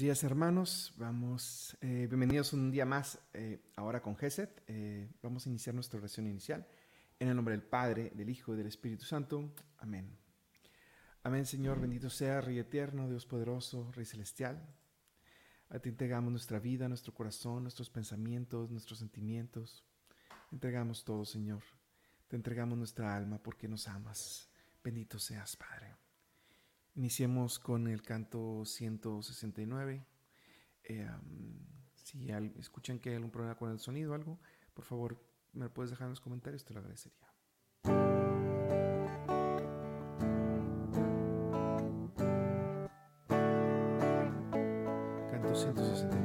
Días hermanos, vamos, eh, bienvenidos un día más eh, ahora con Geset. Eh, vamos a iniciar nuestra oración inicial en el nombre del Padre, del Hijo y del Espíritu Santo. Amén. Amén Señor, bendito sea Rey eterno, Dios poderoso, Rey celestial. A ti entregamos nuestra vida, nuestro corazón, nuestros pensamientos, nuestros sentimientos. Entregamos todo Señor. Te entregamos nuestra alma porque nos amas. Bendito seas Padre. Iniciemos con el canto 169. Eh, si escuchan que hay algún problema con el sonido o algo, por favor me lo puedes dejar en los comentarios, te lo agradecería. Canto 169.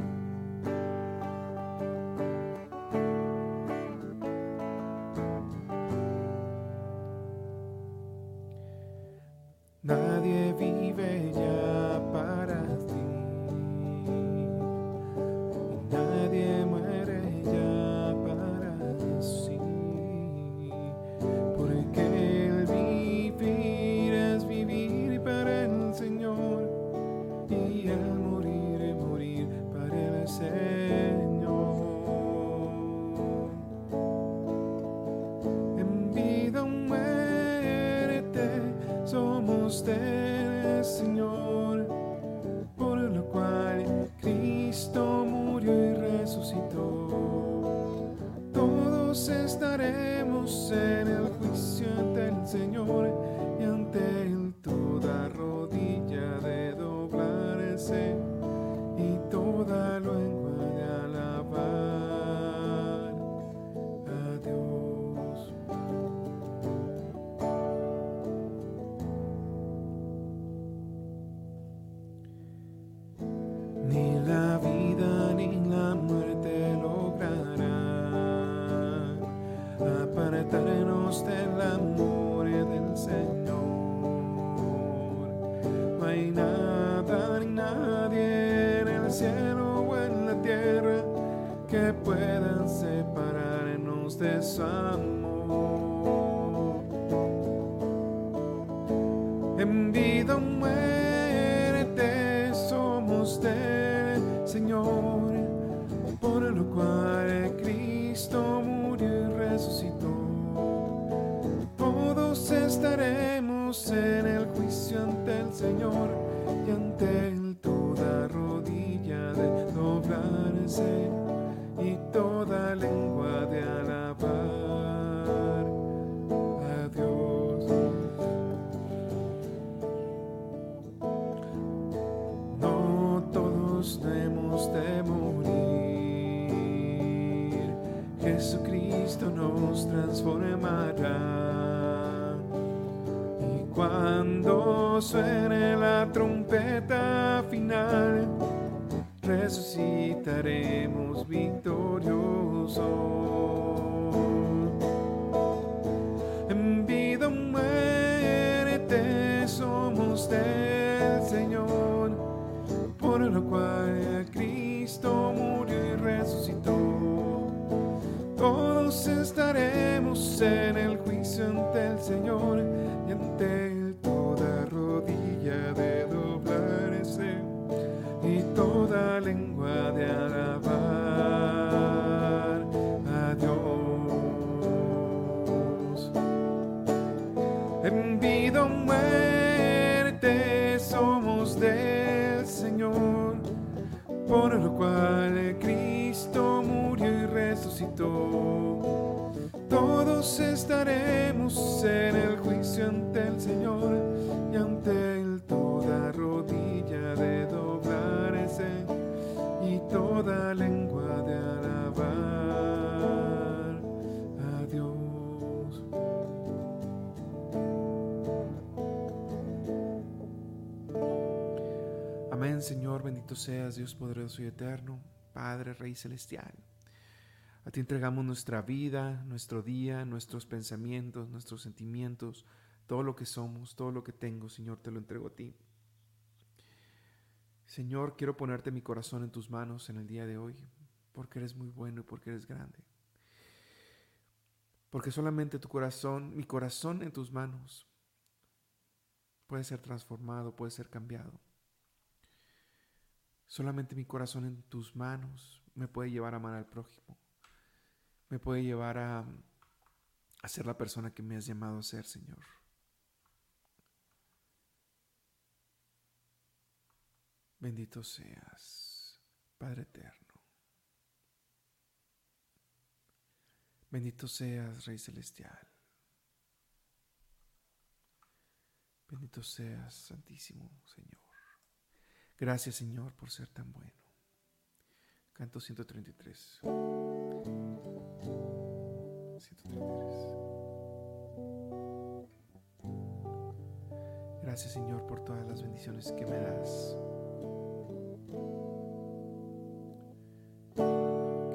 Amor. En vida o muerte somos del Señor, por lo cual Cristo murió y resucitó. Todos estaremos en el juicio ante el Señor suene la trompeta final, resucitaremos victoriosos. Lengua de alabar a Dios. Amén, Señor, bendito seas, Dios poderoso y eterno, Padre, Rey celestial. A ti entregamos nuestra vida, nuestro día, nuestros pensamientos, nuestros sentimientos, todo lo que somos, todo lo que tengo, Señor, te lo entrego a ti. Señor, quiero ponerte mi corazón en tus manos en el día de hoy, porque eres muy bueno y porque eres grande. Porque solamente tu corazón, mi corazón en tus manos, puede ser transformado, puede ser cambiado. Solamente mi corazón en tus manos me puede llevar a amar al prójimo. Me puede llevar a, ser la persona que me has llamado a ser, Señor. Bendito seas, Padre eterno. Bendito seas, Rey celestial. Bendito seas, Santísimo Señor. Gracias, Señor, por ser tan bueno. Canto 133. 133. Gracias, Señor, por todas las bendiciones que me das.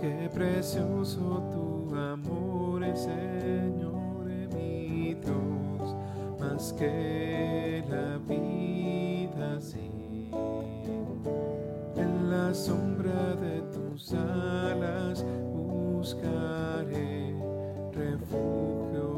Qué precioso tu amor, Señor, mi Dios, más que la vida, sí. En la sombra de tus alas buscaré refugio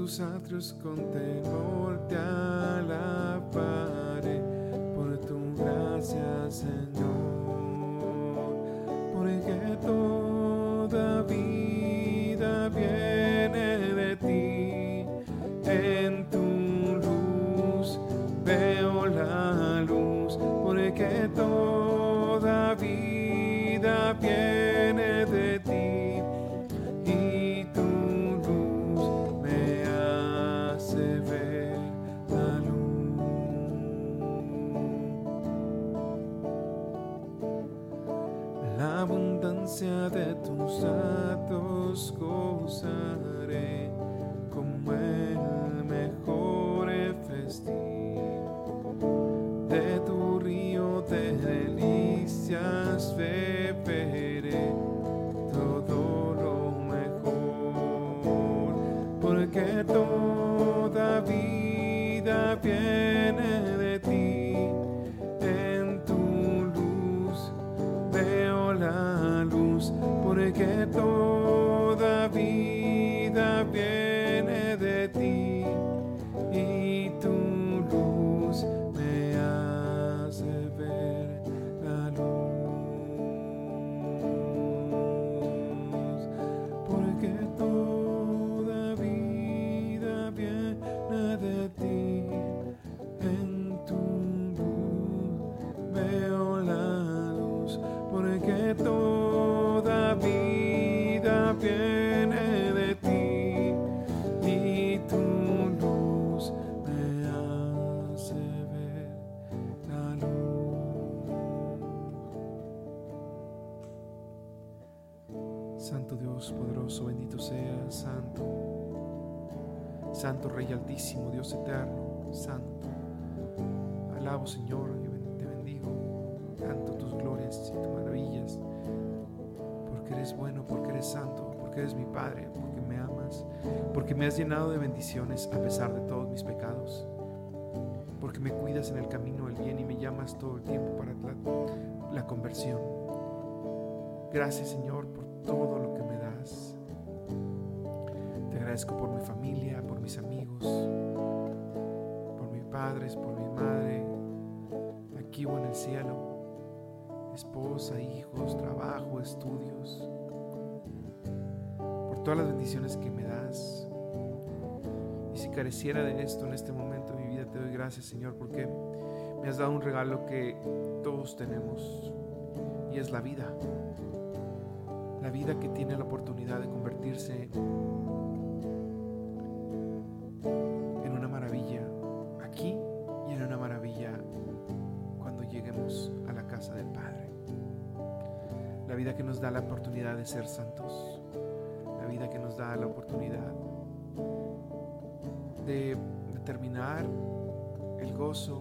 tus atrios con temor te alabaré. Por tu gracia, Señor, porque toda Dios poderoso, bendito sea, Santo. Santo Rey Altísimo, Dios eterno, Santo. Alabo, Señor, te bendigo. Canto tus glorias y tus maravillas. Porque eres bueno, porque eres santo, porque eres mi Padre, porque me amas, porque me has llenado de bendiciones a pesar de todos mis pecados. Porque me cuidas en el camino del bien y me llamas todo el tiempo para la, la conversión. Gracias, Señor, por todo lo que me das. Te agradezco por mi familia, por mis amigos, por mis padres, por mi madre, aquí o en el cielo, esposa, hijos, trabajo, estudios, por todas las bendiciones que me das. Y si careciera de esto en este momento de mi vida, te doy gracias, Señor, porque me has dado un regalo que todos tenemos y es la vida la vida que tiene la oportunidad de convertirse en una maravilla aquí y en una maravilla cuando lleguemos a la casa del Padre. La vida que nos da la oportunidad de ser santos. La vida que nos da la oportunidad de determinar el gozo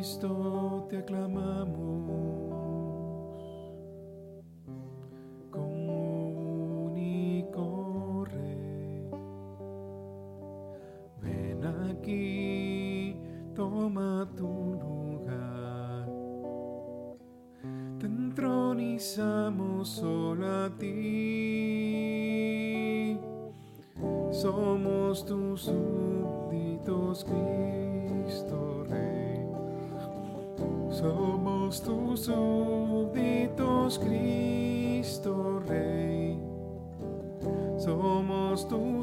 Cristo te aclamamos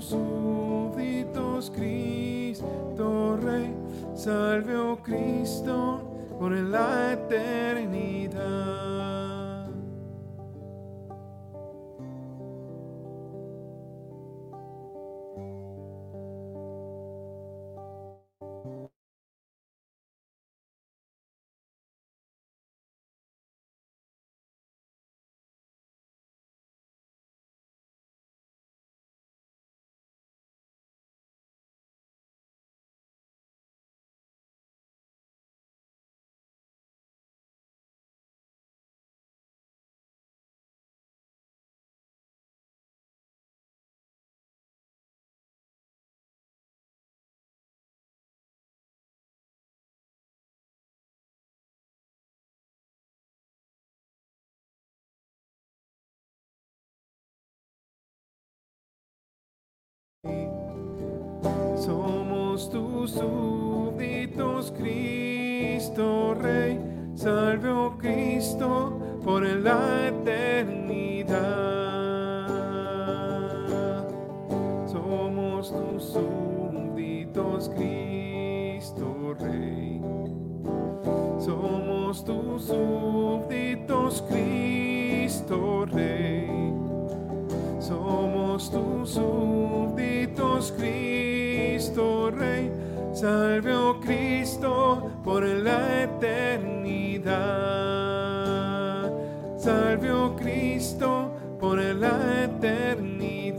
súbditos, Cristo Rey. Salve, oh Cristo, por la eternidad. Somos tus súbditos, Cristo Rey. Salve, oh Cristo, por la eternidad. Somos tus súbditos, Cristo Rey. Somos tus súbditos, Cristo Rey. Cristo Rey. Salve, oh Cristo, por la eternidad. Salve, oh Cristo, por la eternidad.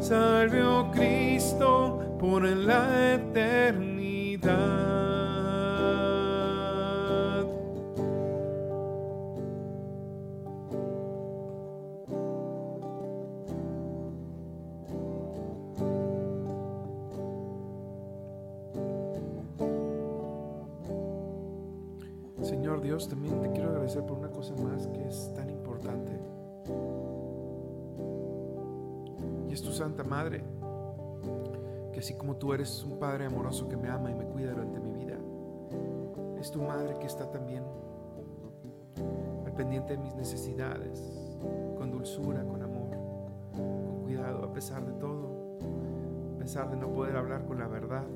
Salve, oh Cristo, por la eternidad. Santa Madre, que así como tú eres un Padre amoroso que me ama y me cuida durante mi vida, es tu Madre que está también al pendiente de mis necesidades, con dulzura, con amor, con cuidado, a pesar de todo, a pesar de no poder hablar con la verdad,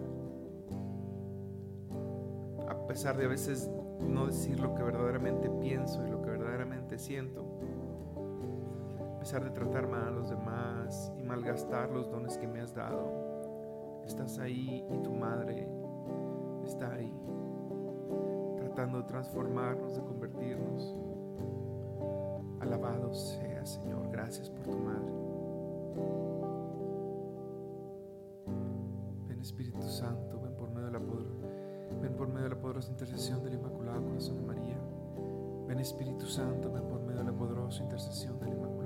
a pesar de a veces no decir lo que verdaderamente pienso y lo que verdaderamente siento, pesar de tratar mal a los demás y malgastar los dones que me has dado, estás ahí y tu madre está ahí, tratando de transformarnos, de convertirnos. Alabado sea, Señor, gracias por tu madre. Ven Espíritu Santo, ven por medio de la poder Ven por medio de la poderosa intercesión del Inmaculado Corazón de María. Ven Espíritu Santo, ven por medio de la poderosa intercesión del Inmaculado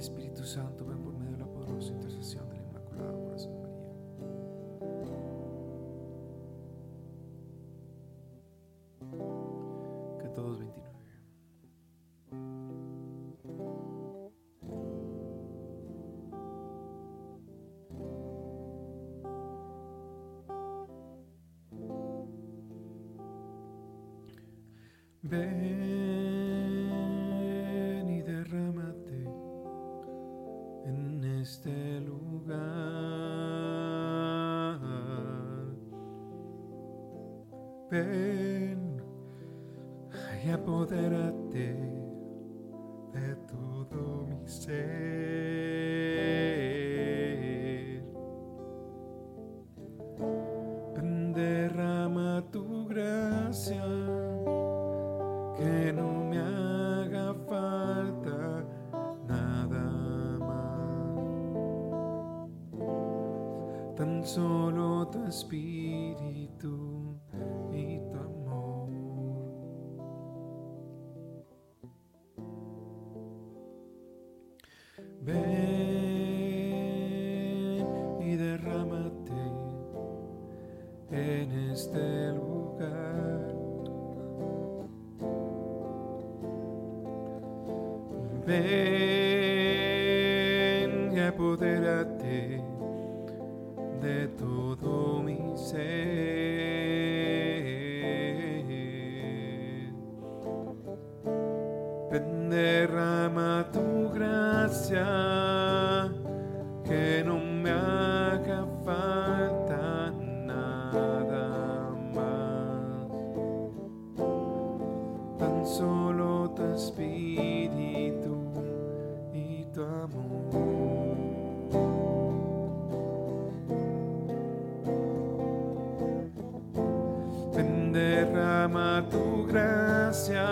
Espíritu Santo, ven por medio de la poderosa intercesión del Inmaculado Corazón de María. Que todos 29. Ven. Ven y apodérate de todo mi ser. Ven y derrámate en este lugar. Derrama tu gracia,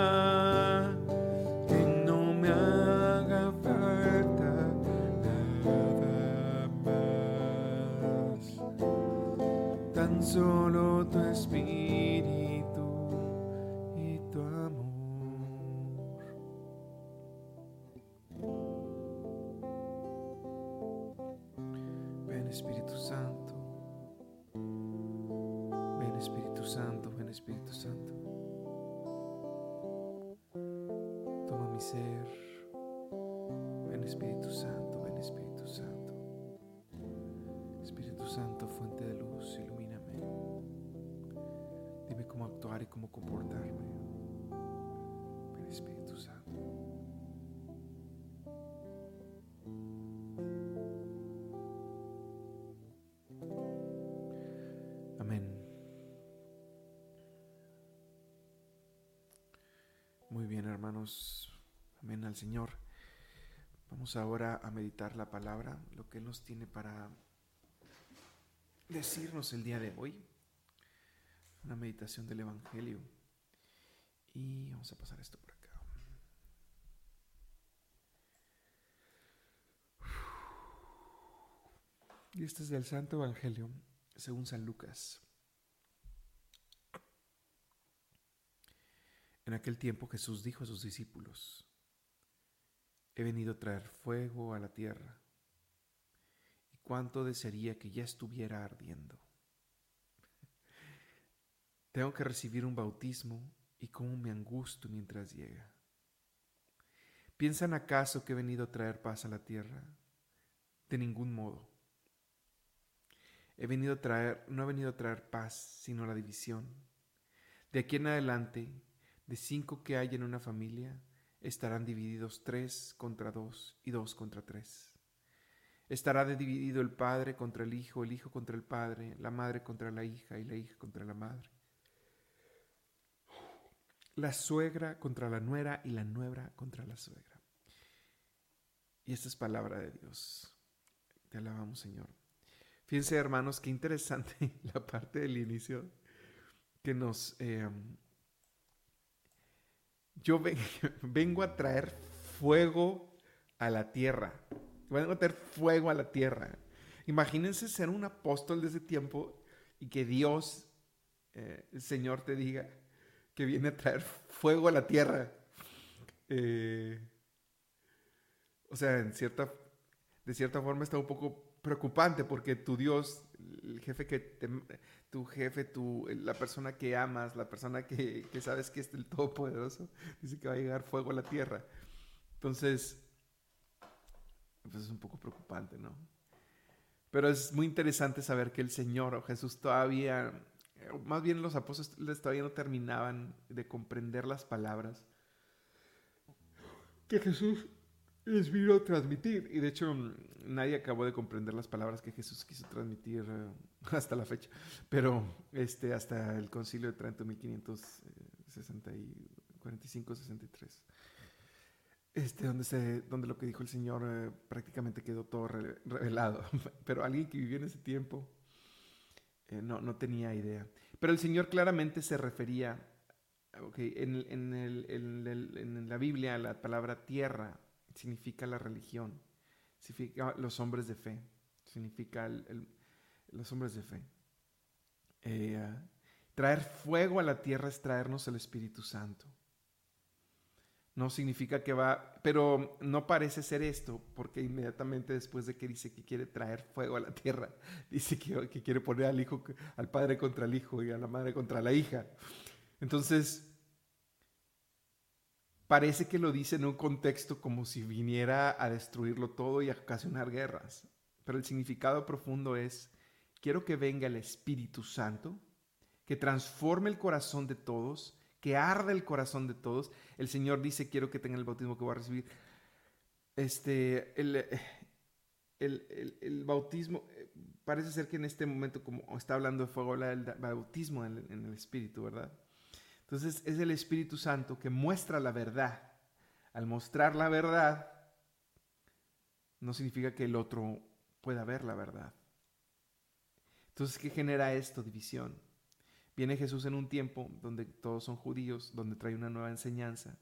hermanos. Amén al Señor. Vamos ahora a meditar la palabra, lo que Él nos tiene para decirnos el día de hoy. Una meditación del Evangelio. Y vamos a pasar esto por acá. Y este es del Santo Evangelio según San Lucas. En aquel tiempo Jesús dijo a sus discípulos, he venido a traer fuego a la tierra, y cuánto desearía que ya estuviera ardiendo. Tengo que recibir un bautismo y cómo me angusto mientras llega. ¿Piensan acaso que he venido a traer paz a la tierra? De ningún modo. He venido a traer, no he venido a traer paz, sino la división. De aquí en adelante, de cinco que hay en una familia, estarán divididos tres contra dos y dos contra tres. Estará dividido el padre contra el hijo, el hijo contra el padre, la madre contra la hija y la hija contra la madre. La suegra contra la nuera y la nuera contra la suegra. Y esta es palabra de Dios. Te alabamos, Señor. Fíjense, hermanos, qué interesante la parte del inicio que nos... Eh, yo vengo a traer fuego a la tierra. Vengo a traer fuego a la tierra. Imagínense ser un apóstol de ese tiempo y que Dios, eh, el Señor, te diga que viene a traer fuego a la tierra. Eh, o sea, en de cierta forma está un poco preocupante porque tu Dios, el jefe que te, tu jefe, tu, la persona que amas, la persona que, que, sabes que es el Todopoderoso, dice que va a llegar fuego a la tierra. Entonces, pues es un poco preocupante, ¿no? Pero es muy interesante saber que el Señor o Jesús todavía más bien los apóstoles todavía no terminaban de comprender las palabras que Jesús les vino a transmitir. Y de hecho, nadie acabó de comprender las palabras que Jesús quiso transmitir eh, hasta la fecha. Pero este, hasta el concilio de Trento, 1545-63. Este, donde, se, donde lo que dijo el Señor eh, prácticamente quedó todo revelado. Pero alguien que vivió en ese tiempo eh, no, no tenía idea. Pero el Señor claramente se refería, okay, en, en, el, en, la Biblia la palabra tierra significa la religión, significa los hombres de fe, significa los hombres de fe. Eh, traer fuego a la tierra es traernos el Espíritu Santo. No significa que va, pero no parece ser esto, porque inmediatamente después de que dice que quiere traer fuego a la tierra, dice que, que quiere poner al hijo, al padre contra el hijo y a la madre contra la hija. Entonces, parece que lo dice en un contexto como si viniera a destruirlo todo y a ocasionar guerras. Pero el significado profundo es, quiero que venga el Espíritu Santo, que transforme el corazón de todos que arde el corazón de todos. El Señor dice, quiero que tengan el bautismo que voy a recibir. Este, el, el, bautismo, eh, parece ser que en este momento, como está hablando de fuego, habla del bautismo en el Espíritu, ¿verdad? Entonces es el Espíritu Santo que muestra la verdad. Al mostrar la verdad, no significa que el otro pueda ver la verdad. Entonces, ¿qué genera esto? División. Viene Jesús en un tiempo donde todos son judíos, donde trae una nueva enseñanza.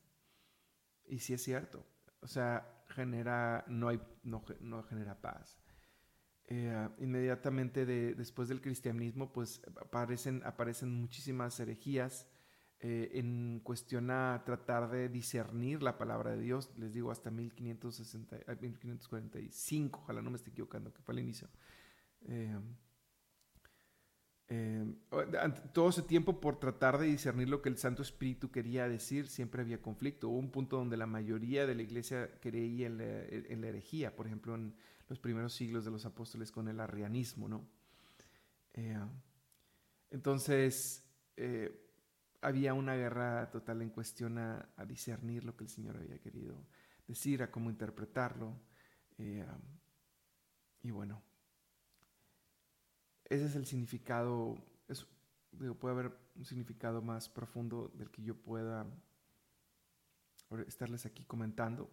Y sí es cierto, o sea, genera, no, hay, no, genera paz. Eh, inmediatamente después del cristianismo, pues aparecen, aparecen muchísimas herejías eh, en cuestión a tratar de discernir la palabra de Dios. Les digo, hasta 1560, 1545, ojalá no me esté equivocando, que fue el inicio. Eh, eh, todo ese tiempo por tratar de discernir lo que el Santo Espíritu quería decir, siempre había conflicto. Hubo un punto donde la mayoría de la iglesia creía en la, herejía, por ejemplo, en los primeros siglos de los apóstoles con el arrianismo, ¿no? Entonces, había una guerra total en cuestión a, discernir lo que el Señor había querido decir, a cómo interpretarlo. y bueno, ese es el significado, es, puede haber un significado más profundo del que yo pueda estarles aquí comentando,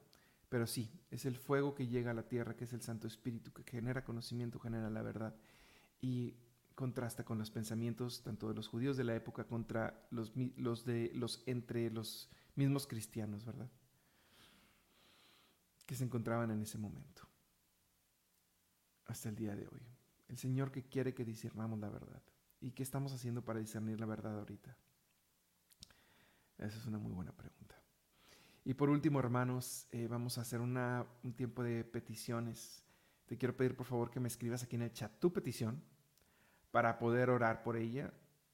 pero sí, es el fuego que llega a la tierra, que es el Santo Espíritu, que genera conocimiento, genera la verdad y contrasta con los pensamientos tanto de los judíos de la época contra los, de los entre los mismos cristianos, ¿verdad? Que se encontraban en ese momento hasta el día de hoy. El Señor que quiere que discernamos la verdad. ¿Y qué estamos haciendo para discernir la verdad ahorita? Esa es una muy buena pregunta. Y por último, hermanos, eh, vamos a hacer un tiempo de peticiones. Te quiero pedir por favor que me escribas aquí en el chat tu petición para poder orar por ella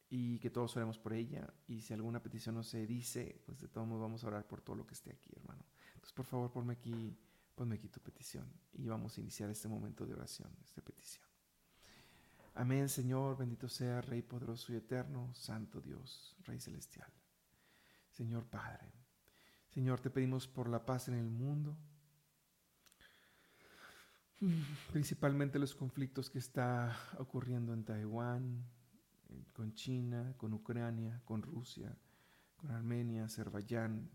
y que todos oremos por ella. Y si alguna petición no se dice, pues de todos modos vamos a orar por todo lo que esté aquí, hermano. Entonces, por favor, ponme aquí, ponme aquí tu petición y vamos a iniciar este momento de oración, esta petición. Amén, Señor, bendito sea, Rey poderoso y eterno, Santo Dios, Rey celestial. Señor Padre, Señor, te pedimos por la paz en el mundo, principalmente los conflictos que está ocurriendo en Taiwán, con China, con Ucrania, con Rusia, con Armenia, Azerbaiyán,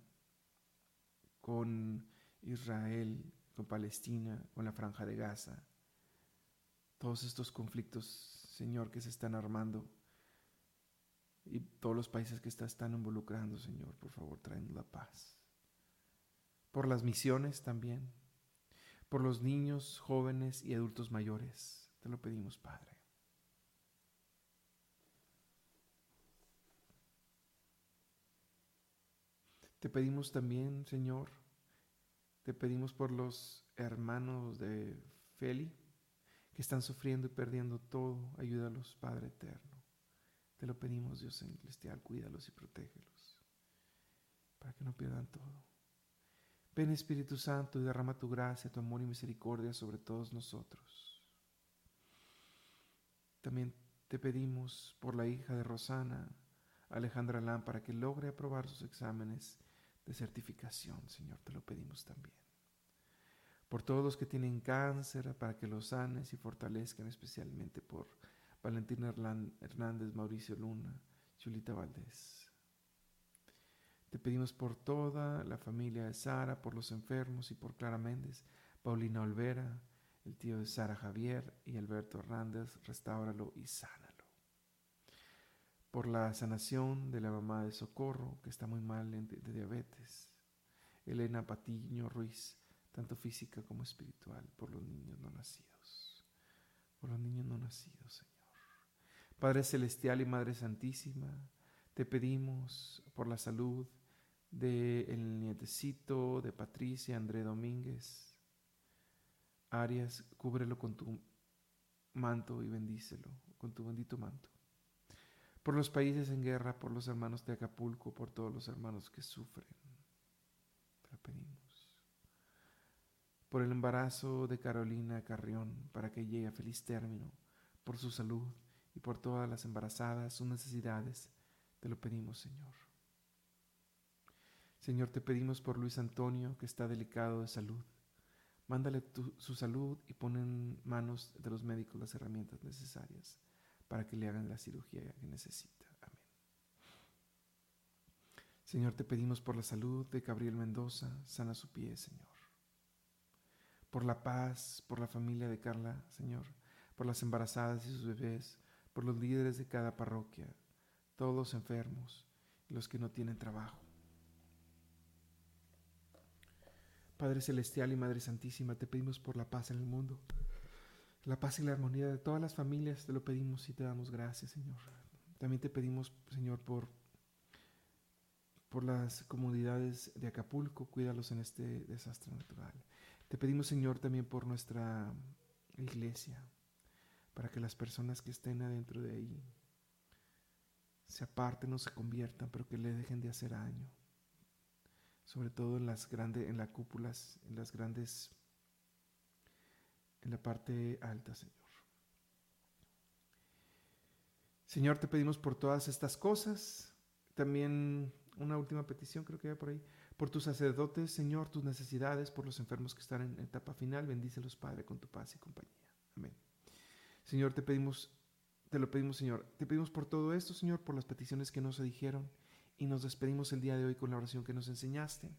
con Israel, con Palestina, con la Franja de Gaza. Todos estos conflictos, Señor, que se están armando. Y todos los países que están involucrando, Señor, por favor, traen la paz. Por las misiones también, por los niños, jóvenes y adultos mayores, te lo pedimos, Padre. Te pedimos también, Señor, te pedimos por los hermanos de Feli, que están sufriendo y perdiendo todo, ayúdalos, Padre eterno. Te lo pedimos, Dios celestial, cuídalos y protégelos, para que no pierdan todo. Ven Espíritu Santo y derrama tu gracia, tu amor y misericordia sobre todos nosotros. También te pedimos por la hija de Rosana, Alejandra Lán, para que logre aprobar sus exámenes de certificación, Señor, te lo pedimos también. Por todos los que tienen cáncer, para que los sanes y fortalezcan, especialmente por Valentina Hernández, Mauricio Luna, Chulita Valdés. Te pedimos por toda la familia de Sara, por los enfermos y por Clara Méndez, Paulina Olvera, el tío de Sara Javier y Alberto Hernández, restáuralo y sánalo. Por la sanación de la mamá de Socorro, que está muy mal de diabetes. Elena Patiño Ruiz, tanto física como espiritual, por los niños no nacidos. Por los niños no nacidos, Señor. Padre Celestial y Madre Santísima, te pedimos por la salud del el nietecito de Patricia André Domínguez, Arias, cúbrelo con tu manto y bendícelo, con tu bendito manto. Por los países en guerra, por los hermanos de Acapulco, por todos los hermanos que sufren. Te lo pedimos. Por el embarazo de Carolina Carrión, para que llegue a feliz término, por su salud y por todas las embarazadas, sus necesidades, te lo pedimos, Señor. Señor, te pedimos por Luis Antonio, que está delicado de salud Mándale su salud y pon en manos de los médicos las herramientas necesarias para que le hagan la cirugía que necesita. Amén. Señor, te pedimos por la salud de Gabriel Mendoza, sana su pie, Señor. Por la paz, por la familia de Carla, Señor, por las embarazadas y sus bebés, por los líderes de cada parroquia, todos los enfermos y los que no tienen trabajo. Padre Celestial y Madre Santísima, te pedimos por la paz en el mundo, la paz y la armonía de todas las familias, te lo pedimos y te damos gracias, Señor. También te pedimos, Señor, por, por las comunidades de Acapulco, cuídalos en este desastre natural. Te pedimos, Señor, también por nuestra iglesia, para que las personas que estén adentro de ahí se aparten o se conviertan, pero que le dejen de hacer daño sobre todo en las grandes, en las cúpulas, en las grandes, en la parte alta, Señor. Señor, te pedimos por todas estas cosas. También una última petición, creo que hay por ahí. Por tus sacerdotes, Señor, tus necesidades, por los enfermos que están en etapa final, bendícelos, Padre, con tu paz y compañía. Amén. Señor, te pedimos, te lo pedimos, Señor. Te pedimos por todo esto, Señor, por las peticiones que no se dijeron y nos despedimos el día de hoy con la oración que nos enseñaste.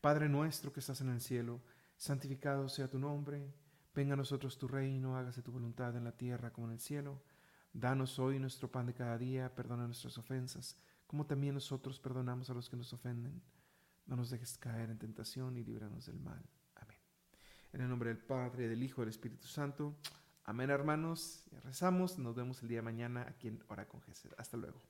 Padre nuestro que estás en el cielo, santificado sea tu nombre, venga a nosotros tu reino, hágase tu voluntad en la tierra como en el cielo. Danos hoy nuestro pan de cada día, perdona nuestras ofensas, como también nosotros perdonamos a los que nos ofenden. No nos dejes caer en tentación y líbranos del mal. Amén. En el nombre del Padre, del Hijo y del Espíritu Santo. Amén, hermanos. Rezamos. Nos vemos el día de mañana aquí en Hora con Jesús. Hasta luego.